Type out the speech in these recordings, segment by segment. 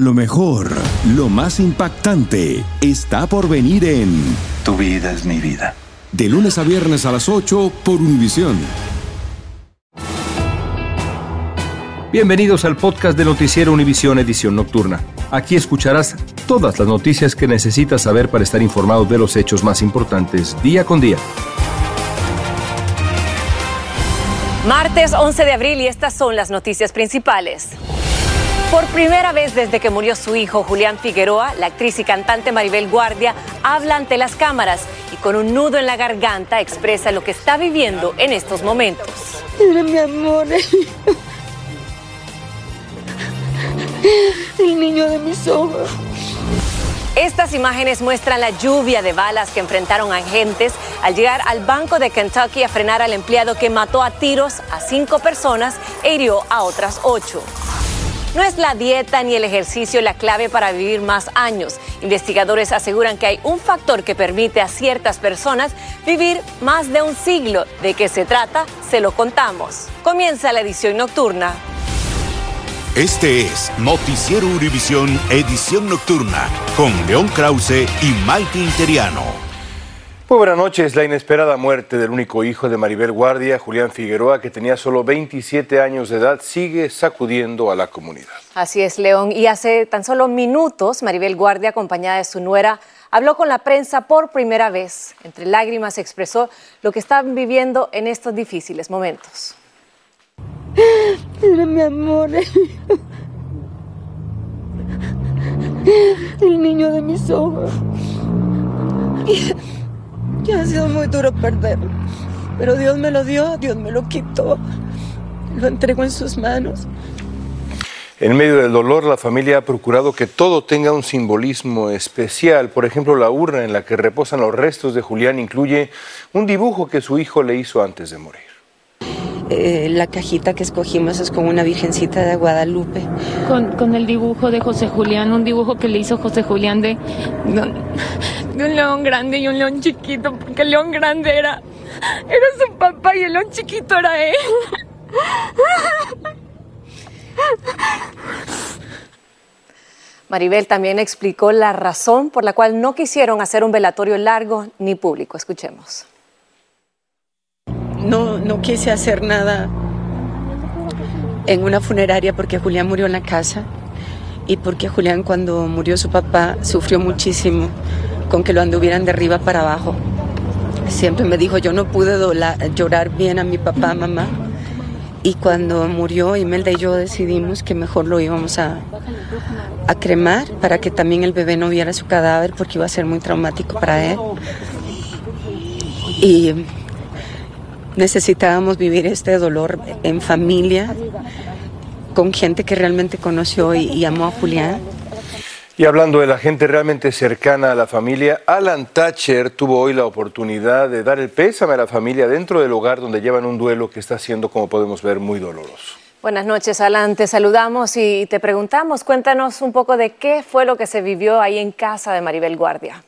Lo mejor, lo más impactante, está por venir en Tu vida es mi vida. De lunes a viernes a las 8 por Univisión. Bienvenidos al podcast de Noticiero Univisión Edición Nocturna. Aquí escucharás todas las noticias que necesitas saber para estar informado de los hechos más importantes día con día. Martes 11 de abril y estas son las noticias principales. Por primera vez desde que murió su hijo Julián Figueroa, la actriz y cantante Maribel Guardia habla ante las cámaras y con un nudo en la garganta expresa lo que está viviendo en estos momentos. Era mi amor. El niño de mis ojos. Estas imágenes muestran la lluvia de balas que enfrentaron agentes al llegar al banco de Kentucky a frenar al empleado que mató a tiros a cinco personas e hirió a otras ocho. No es la dieta ni el ejercicio la clave para vivir más años. Investigadores aseguran que hay un factor que permite a ciertas personas vivir más de un siglo. ¿De qué se trata? Se lo contamos. Comienza la edición nocturna. Este es Noticiero Univisión Edición Nocturna con León Krause y Maite Interiano. Muy buenas noches. La inesperada muerte del único hijo de Maribel Guardia, Julián Figueroa, que tenía solo 27 años de edad, sigue sacudiendo a la comunidad. Así es, León. Y hace tan solo minutos, Maribel Guardia, acompañada de su nuera, habló con la prensa por primera vez. Entre lágrimas expresó lo que están viviendo en estos difíciles momentos. Era mi amor. El niño de mis ojos. Ha sido muy duro perderlo. Pero Dios me lo dio, Dios me lo quitó. Lo entrego en sus manos. En medio del dolor, la familia ha procurado que todo tenga un simbolismo especial. Por ejemplo, la urna en la que reposan los restos de Julián incluye un dibujo que su hijo le hizo antes de morir. Eh, la cajita que escogimos es con una virgencita de Guadalupe. Con, con, el dibujo de José Julián, un dibujo que le hizo José Julián de, de, un león grande y un león chiquito, porque el león grande era, era su papá y el león chiquito era él. Maribel también explicó la razón por la cual no quisieron hacer un velatorio largo ni público. Escuchemos. No, no quise hacer nada en una funeraria porque Julián murió en la casa y porque Julián cuando murió su papá sufrió muchísimo con que lo anduvieran de arriba para abajo. Siempre me dijo, yo no pude llorar bien a mi papá, mamá. Y cuando murió, Imelda y yo decidimos que mejor lo íbamos a, a cremar para que también el bebé no viera su cadáver porque iba a ser muy traumático para él. Y necesitábamos vivir este dolor en familia, con gente que realmente conoció y, y, amó a Julián. Y hablando de la gente realmente cercana a la familia, Alan Thatcher tuvo hoy la oportunidad de dar el pésame a la familia dentro del hogar donde llevan un duelo que está siendo, como podemos ver, muy doloroso. Buenas noches, Alan. Te saludamos y te preguntamos, cuéntanos un poco de qué fue lo que se vivió ahí en casa de Maribel Guardia.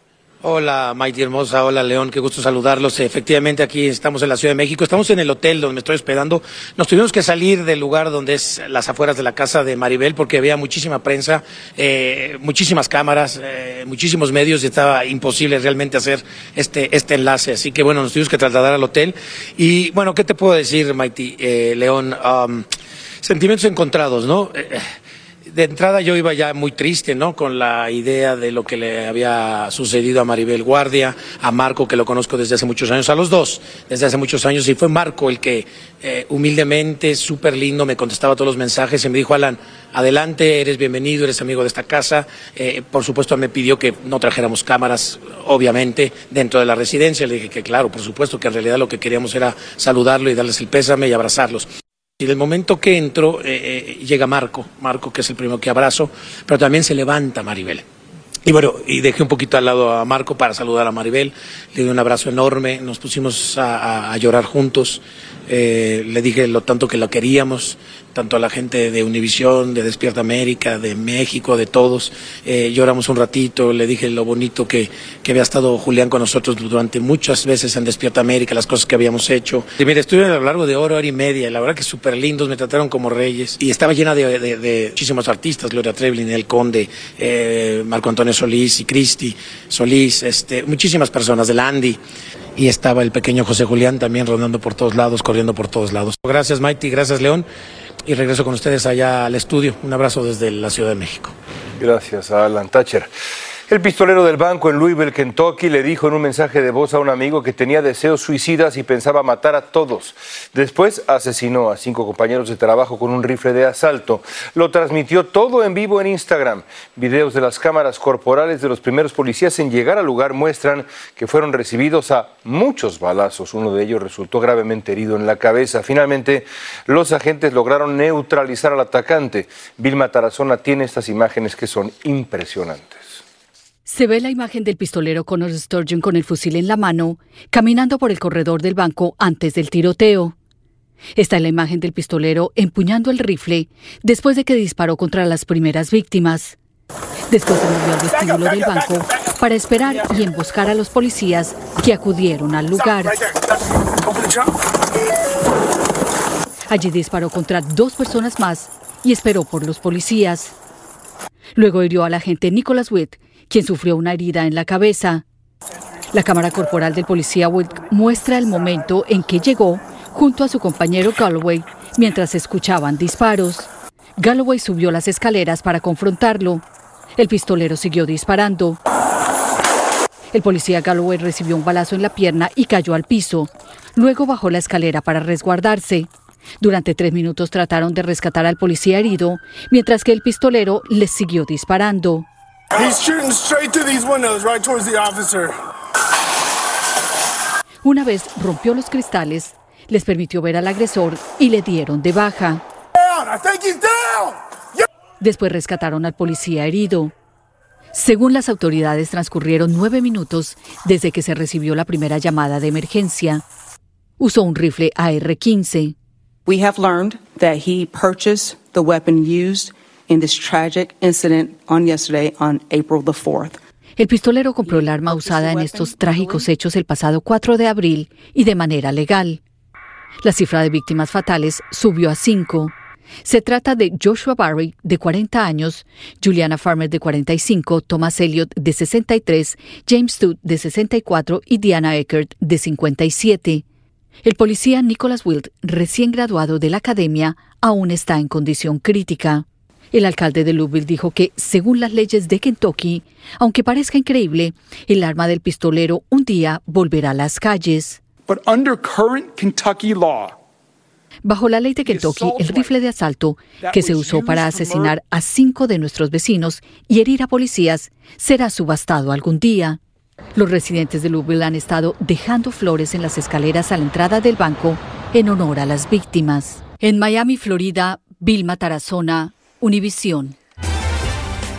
Hola, Maite Hermosa. Hola, León. Qué gusto saludarlos. Efectivamente, aquí estamos en la Ciudad de México. Estamos en el hotel donde me estoy hospedando. Nos tuvimos que salir del lugar donde es las afueras de la casa de Maribel porque había muchísima prensa, eh, muchísimas cámaras, eh, muchísimos medios y estaba imposible realmente hacer este, este enlace. Así que, bueno, nos tuvimos que trasladar al hotel. Y, bueno, ¿qué te puedo decir, Maite, eh, León? Sentimientos encontrados, ¿no? De entrada yo iba ya muy triste, ¿no? Con la idea de lo que le había sucedido a Maribel Guardia, a Marco, que lo conozco desde hace muchos años, a los dos, desde hace muchos años, y fue Marco el que eh, humildemente, súper lindo, me contestaba todos los mensajes y me dijo, Alan, adelante, eres bienvenido, eres amigo de esta casa. Eh, por supuesto, me pidió que no trajéramos cámaras, obviamente, dentro de la residencia. Le dije que claro, por supuesto, que en realidad lo que queríamos era saludarlo y darles el pésame y abrazarlos. Y del momento que entro, eh, eh, llega Marco, Marco que es el primero que abrazo, pero también se levanta Maribel. Y bueno, y dejé un poquito al lado a Marco para saludar a Maribel, le di un abrazo enorme, nos pusimos a, llorar juntos. Eh, le dije lo tanto que lo queríamos, tanto a la gente de Univisión, de Despierta América, de México, de todos. Eh, lloramos un ratito, le dije lo bonito que, que, había estado Julián con nosotros durante muchas veces en Despierta América, las cosas que habíamos hecho. Y mire, estuvieron a lo largo de hora, hora y media, la verdad que súper lindos, me trataron como reyes. Y estaba llena de, de, de muchísimos artistas, Gloria Treblin, El Conde, eh, Marco Antonio Solís y Cristi Solís, este, muchísimas personas, del Andy y estaba el pequeño José Julián también rondando por todos lados, corriendo por todos lados. Gracias Mighty, gracias León y regreso con ustedes allá al estudio. Un abrazo desde la Ciudad de México. Gracias a Alan Thatcher. El pistolero del banco en Louisville, Kentucky, le dijo en un mensaje de voz a un amigo que tenía deseos suicidas y pensaba matar a todos. Después asesinó a cinco compañeros de trabajo con un rifle de asalto. Lo transmitió todo en vivo en Instagram. Videos de las cámaras corporales de los primeros policías en llegar al lugar muestran que fueron recibidos a muchos balazos. Uno de ellos resultó gravemente herido en la cabeza. Finalmente, los agentes lograron neutralizar al atacante. Vilma Tarazona tiene estas imágenes que son impresionantes. Se ve la imagen del pistolero Connor Sturgeon con el fusil en la mano, caminando por el corredor del banco antes del tiroteo. Está la imagen del pistolero empuñando el rifle después de que disparó contra las primeras víctimas. Después se movió al vestíbulo del banco para esperar y emboscar a los policías que acudieron al lugar. Allí disparó contra dos personas más y esperó por los policías. Luego hirió al agente Nicholas Witt, quien sufrió una herida en la cabeza. La cámara corporal del policía Witt muestra el momento en que llegó junto a su compañero Galloway mientras escuchaban disparos. Galloway subió las escaleras para confrontarlo. El pistolero siguió disparando. El policía Galloway recibió un balazo en la pierna y cayó al piso. Luego bajó la escalera para resguardarse. Durante tres minutos trataron de rescatar al policía herido, mientras que el pistolero les siguió disparando. Una vez rompió los cristales, les permitió ver al agresor y le dieron de baja. Después rescataron al policía herido. Según las autoridades, transcurrieron nueve minutos desde que se recibió la primera llamada de emergencia. Usó un rifle AR-15. We have learned that he purchased the weapon used in this tragic incident on yesterday on April the 4th. El pistolero compró el arma usada en estos trágicos hechos el pasado 4 de abril y de manera legal. La cifra de víctimas fatales subió a 5. Se trata de Joshua Barry, de 40 años, Juliana Farmer, de 45, Thomas Elliott, de 63, James Todd, de 64 y Diana Eckert, de 57. El policía Nicholas Wild, recién graduado de la academia, aún está en condición crítica. El alcalde de Louisville dijo que, según las leyes de Kentucky, aunque parezca increíble, el arma del pistolero un día volverá a las calles. Bajo la ley de Kentucky, el rifle de asalto que se usó para asesinar a cinco de nuestros vecinos y herir a policías será subastado algún día. Los residentes de Louisville han estado dejando flores en las escaleras a la entrada del banco en honor a las víctimas. En Miami, Florida, Vilma Tarazona, Univisión.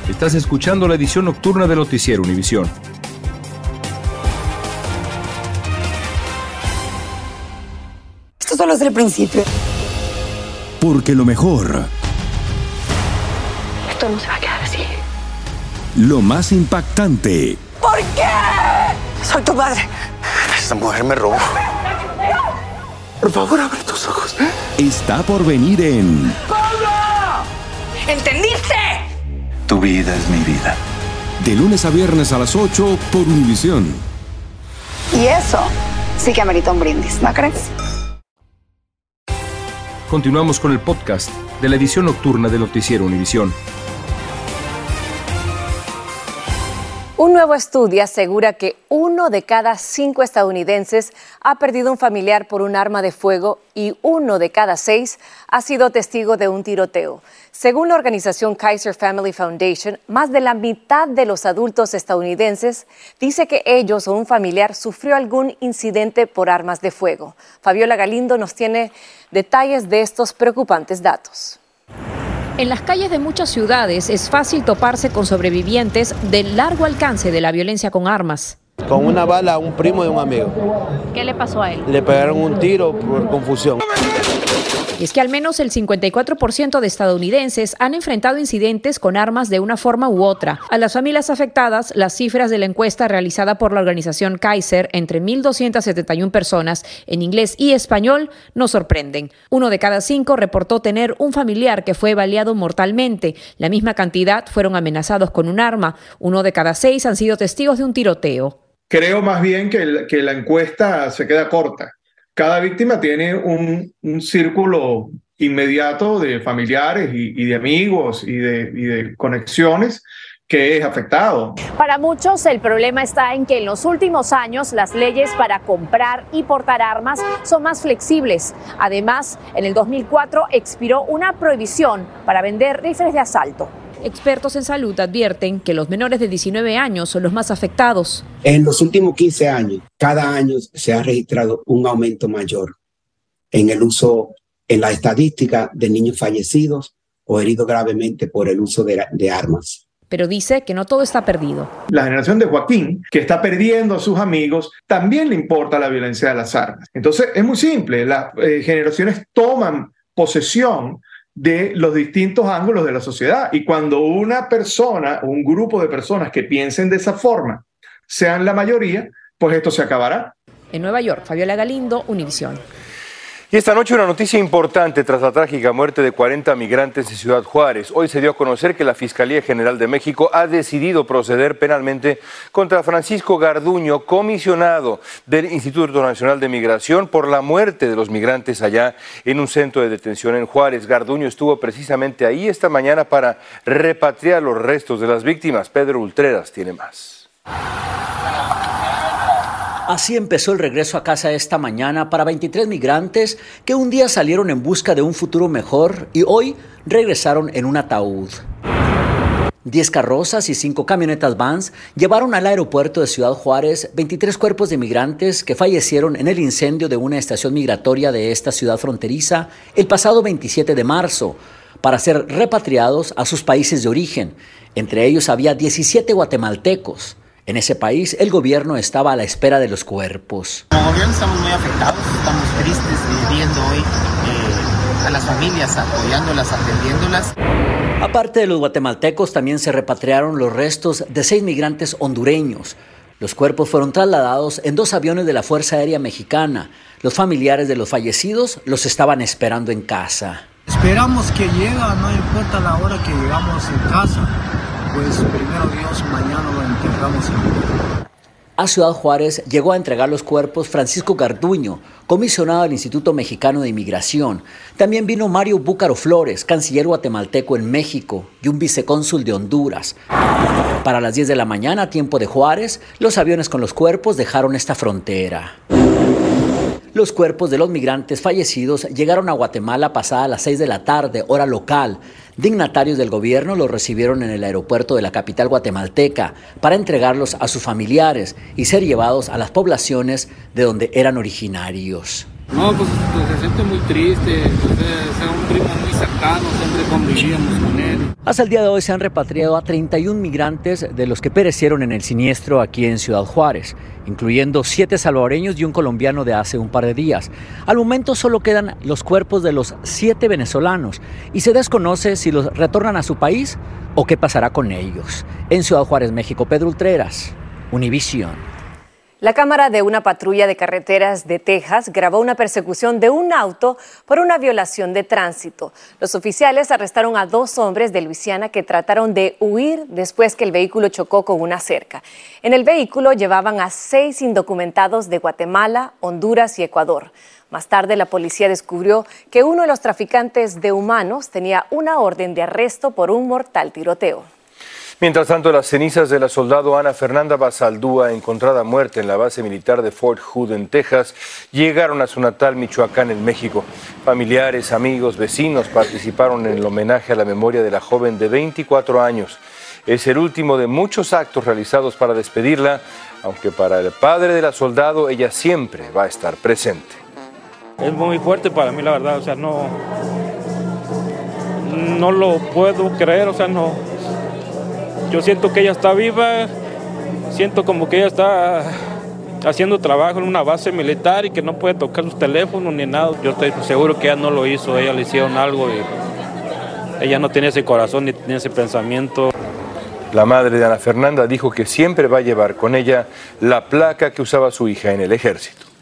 Estás escuchando la edición nocturna de Noticiero Univisión. Esto solo es el principio. Porque lo mejor. Esto no se va a quedar así. Lo más impactante. ¿Por qué? Soy tu madre. Esta mujer me robó. Por favor, abre tus ojos. Está por venir en. ¿Entendiste? Tu vida es mi vida. De lunes a viernes a las 8 por Univisión. Y eso sí que amerita un brindis, ¿no crees? Continuamos con el podcast de la edición nocturna de Noticiero Univisión. Un nuevo estudio asegura que uno de cada cinco estadounidenses ha perdido un familiar por un arma de fuego y uno de cada seis ha sido testigo de un tiroteo. Según la organización Kaiser Family Foundation, más de la mitad de los adultos estadounidenses dice que ellos o un familiar sufrió algún incidente por armas de fuego. Fabiola Galindo nos tiene detalles de estos preocupantes datos. En las calles de muchas ciudades es fácil toparse con sobrevivientes del largo alcance de la violencia con armas. con una bala a un primo de un amigo. ¿Qué le pasó a él? Le pegaron un tiro por confusión. Es que al menos el 54% de estadounidenses han enfrentado incidentes con armas de una forma u otra. A las familias afectadas, las cifras de la encuesta realizada por la organización Kaiser entre 1.271 personas en inglés y español nos sorprenden. Uno de cada cinco reportó tener un familiar que fue baleado mortalmente. La misma cantidad fueron amenazados con un arma. Uno de cada seis han sido testigos de un tiroteo. Creo más bien que la encuesta se queda corta cada víctima tiene un, círculo inmediato de familiares y, de amigos y de, y de conexiones que es afectado. Para muchos el problema está en que en los últimos años las leyes para comprar y portar armas son más flexibles. Además, en el 2004 expiró una prohibición para vender rifles de asalto. Expertos en salud advierten que los menores de 19 años son los más afectados. En los últimos 15 años, cada año se ha registrado un aumento mayor en el uso, en la estadística de niños fallecidos o heridos gravemente por el uso de, armas pero dice que no todo está perdido. La generación de Joaquín, que está perdiendo a sus amigos, también le importa la violencia de las armas. Entonces, es muy simple, las eh, generaciones toman posesión de los distintos ángulos de la sociedad. Y cuando una persona o un grupo de personas que piensen de esa forma sean la mayoría, pues esto se acabará. En Nueva York, Fabiola Galindo, Univisión. Y esta noche una noticia importante tras la trágica muerte de 40 migrantes en Ciudad Juárez. Hoy se dio a conocer que la Fiscalía General de México ha decidido proceder penalmente contra Francisco Garduño, comisionado del Instituto Nacional de Migración, por la muerte de los migrantes allá en un centro de detención en Juárez. Garduño estuvo precisamente ahí esta mañana para repatriar los restos de las víctimas. Pedro Ultreras tiene más. Así empezó el regreso a casa esta mañana para 23 migrantes que un día salieron en busca de un futuro mejor y hoy regresaron en un ataúd. Diez carrozas y cinco camionetas vans llevaron al aeropuerto de Ciudad Juárez 23 cuerpos de migrantes que fallecieron en el incendio de una estación migratoria de esta ciudad fronteriza el pasado 27 de marzo para ser repatriados a sus países de origen. Entre ellos había 17 guatemaltecos. En ese país el gobierno estaba a la espera de los cuerpos. Como gobierno estamos muy afectados, estamos tristes viendo hoy eh, a las familias, apoyándolas, atendiéndolas. Aparte de los guatemaltecos, también se repatriaron los restos de seis migrantes hondureños. Los cuerpos fueron trasladados en dos aviones de la Fuerza Aérea Mexicana. Los familiares de los fallecidos los estaban esperando en casa. Esperamos que llegue, no importa la hora que llegamos en casa pues primero Dios, mañana a Ciudad Juárez llegó a entregar los cuerpos Francisco Garduño, comisionado del Instituto Mexicano de Inmigración. También vino Mario Búcaro Flores, canciller guatemalteco en México y un vicecónsul de Honduras. Para las 10 de la mañana, tiempo de Juárez, los aviones con los cuerpos dejaron esta frontera. Los cuerpos de los migrantes fallecidos llegaron a Guatemala pasada las 6 de la tarde, hora local. Dignatarios del gobierno los recibieron en el aeropuerto de la capital guatemalteca para entregarlos a sus familiares y ser llevados a las poblaciones de donde eran originarios. No, pues, pues, se siente muy triste, pues, es un primo muy cercano, siempre convivíamos con él. Hasta el día de hoy se han repatriado a 31 migrantes de los que perecieron en el siniestro aquí en Ciudad Juárez, incluyendo siete salvadoreños y un colombiano de hace un par de días. Al momento solo quedan los cuerpos de los siete venezolanos y se desconoce si los retornan a su país o qué pasará con ellos. En Ciudad Juárez, México, Pedro Ultreras, Univisión. La cámara de una patrulla de carreteras de Texas grabó una persecución de un auto por una violación de tránsito. Los oficiales arrestaron a dos hombres de Luisiana que trataron de huir después que el vehículo chocó con una cerca. En el vehículo llevaban a seis indocumentados de Guatemala, Honduras y Ecuador. Más tarde la policía descubrió que uno de los traficantes de humanos tenía una orden de arresto por un mortal tiroteo. Mientras tanto, las cenizas de la soldado Ana Fernanda Basaldúa, encontrada muerta en la base militar de Fort Hood en Texas, llegaron a su natal Michoacán en México. Familiares, amigos, vecinos participaron en el homenaje a la memoria de la joven de 24 años. Es el último de muchos actos realizados para despedirla, aunque para el padre de la soldado ella siempre va a estar presente. Es muy fuerte para mí, la verdad, o sea, no, no lo puedo creer, o sea, no, yo siento que ella está viva, siento como que ella está haciendo trabajo en una base militar y que no puede tocar sus teléfonos ni nada. Yo estoy seguro que ella no lo hizo, ella le hicieron algo y ella no tiene ese corazón ni tiene ese pensamiento. La madre de Ana Fernanda dijo que siempre va a llevar con ella la placa que usaba su hija en el ejército.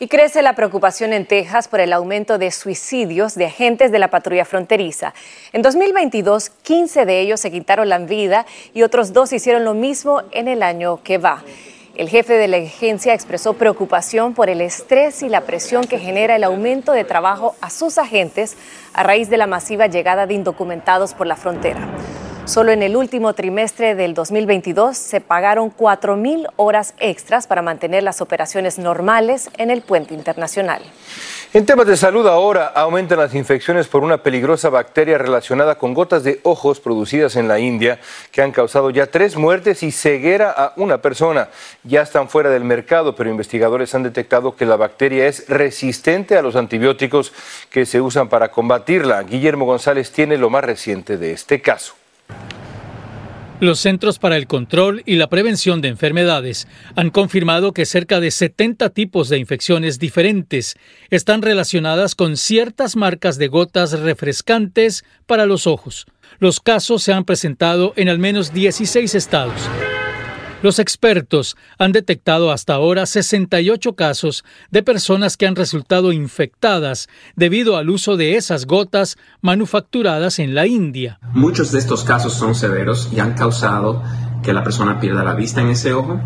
Y crece la preocupación en Texas por el aumento de suicidios de agentes de la patrulla fronteriza. En 2022, 15 de ellos se quitaron la vida y otros dos hicieron lo mismo en el año que va. El jefe de la agencia expresó preocupación por el estrés y la presión que genera el aumento de trabajo a sus agentes a raíz de la masiva llegada de indocumentados por la frontera. Solo en el último trimestre del 2022 se pagaron 4.000 horas extras para mantener las operaciones normales en el puente internacional. En temas de salud ahora aumentan las infecciones por una peligrosa bacteria relacionada con gotas de ojos producidas en la India que han causado ya tres muertes y ceguera a una persona. Ya están fuera del mercado, pero investigadores han detectado que la bacteria es resistente a los antibióticos que se usan para combatirla. Guillermo González tiene lo más reciente de este caso. Los Centros para el Control y la Prevención de Enfermedades han confirmado que cerca de 70 tipos de infecciones diferentes están relacionadas con ciertas marcas de gotas refrescantes para los ojos. Los casos se han presentado en al menos 16 estados. Los expertos han detectado hasta ahora 68 casos de personas que han resultado infectadas debido al uso de esas gotas manufacturadas en la India. Muchos de estos casos son severos y han causado que la persona pierda la vista en ese ojo.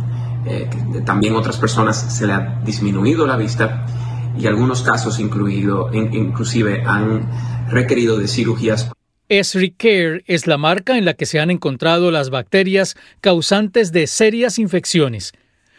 Eh, también otras personas se le ha disminuido la vista y algunos casos incluido, inclusive han requerido de cirugías Care es la marca en la que se han encontrado las bacterias causantes de serias infecciones.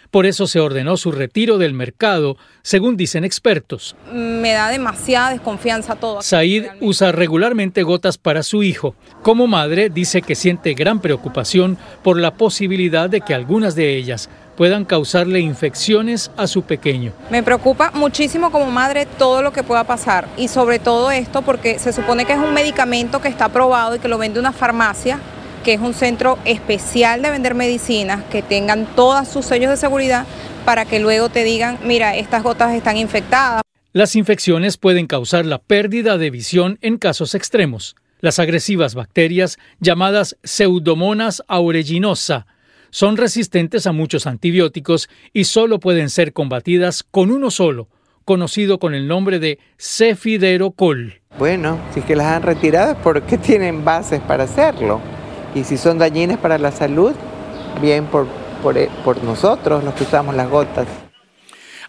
Por eso se ordenó su retiro del mercado, según dicen expertos. Me da demasiada desconfianza todo. Said usa regularmente gotas para su hijo. Como madre, dice que siente gran preocupación por la posibilidad de que algunas de ellas puedan causarle infecciones a su pequeño. Me preocupa muchísimo como madre todo lo que pueda pasar y sobre todo esto porque se supone que es un medicamento que está aprobado y que lo vende una farmacia que es un centro especial de vender medicinas, que tengan todos sus sellos de seguridad para que luego te digan, mira, estas gotas están infectadas. Las infecciones pueden causar la pérdida de visión en casos extremos. Las agresivas bacterias, llamadas Pseudomonas aeruginosa, son resistentes a muchos antibióticos y solo pueden ser combatidas con uno solo, conocido con el nombre de cefiderocol. Bueno, si es que las han retirado es porque tienen bases para hacerlo. Y si son dañinas para la salud, bien por, por, por nosotros los que usamos las gotas.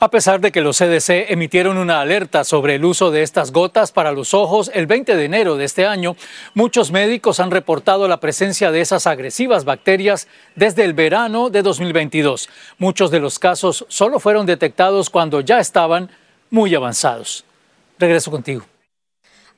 A pesar de que los CDC emitieron una alerta sobre el uso de estas gotas para los ojos el 20 de enero de este año, muchos médicos han reportado la presencia de esas agresivas bacterias desde el verano de 2022. Muchos de los casos solo fueron detectados cuando ya estaban muy avanzados. Regreso contigo.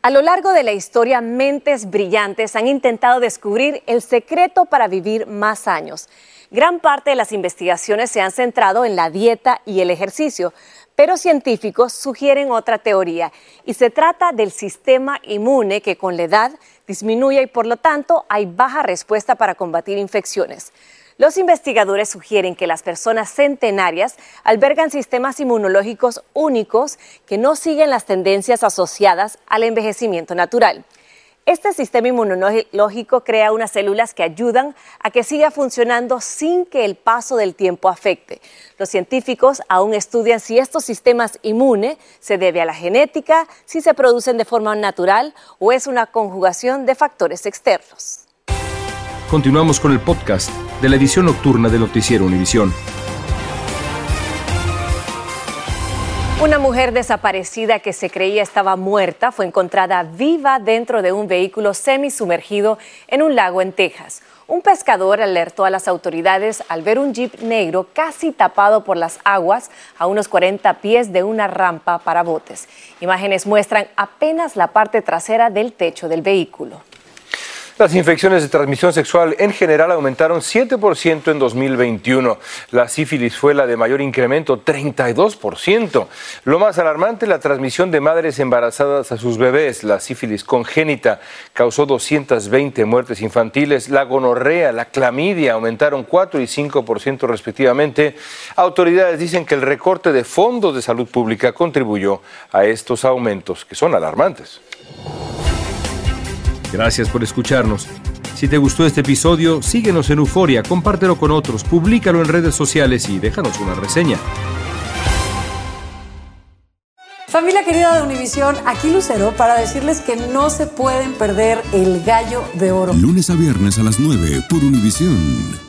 A lo largo de la historia, mentes brillantes han intentado descubrir el secreto para vivir más años. Gran parte de las investigaciones se han centrado en la dieta y el ejercicio, pero científicos sugieren otra teoría y se trata del sistema inmune que con la edad disminuye y por lo tanto hay baja respuesta para combatir infecciones. Los investigadores sugieren que las personas centenarias albergan sistemas inmunológicos únicos que no siguen las tendencias asociadas al envejecimiento natural. Este sistema inmunológico crea unas células que ayudan a que siga funcionando sin que el paso del tiempo afecte. Los científicos aún estudian si estos sistemas inmunes se debe a la genética, si se producen de forma natural o es una conjugación de factores externos. Continuamos con el podcast de la edición nocturna de Noticiero Univisión. Una mujer desaparecida que se creía estaba muerta fue encontrada viva dentro de un vehículo semisumergido en un lago en Texas. Un pescador alertó a las autoridades al ver un jeep negro casi tapado por las aguas a unos 40 pies de una rampa para botes. Imágenes muestran apenas la parte trasera del techo del vehículo. Las infecciones de transmisión sexual en general aumentaron 7% en 2021. La sífilis fue la de mayor incremento, 32%. Lo más alarmante, la transmisión de madres embarazadas a sus bebés. La sífilis congénita causó 220 muertes infantiles. La gonorrea, la clamidia aumentaron 4 y 5% respectivamente. Autoridades dicen que el recorte de fondos de salud pública contribuyó a estos aumentos, que son alarmantes. Gracias por escucharnos. Si te gustó este episodio, síguenos en Euforia, compártelo con otros, públicalo en redes sociales y déjanos una reseña. Familia querida de Univisión, aquí Lucero para decirles que no se pueden perder el gallo de oro. Lunes a viernes a las 9 por Univisión.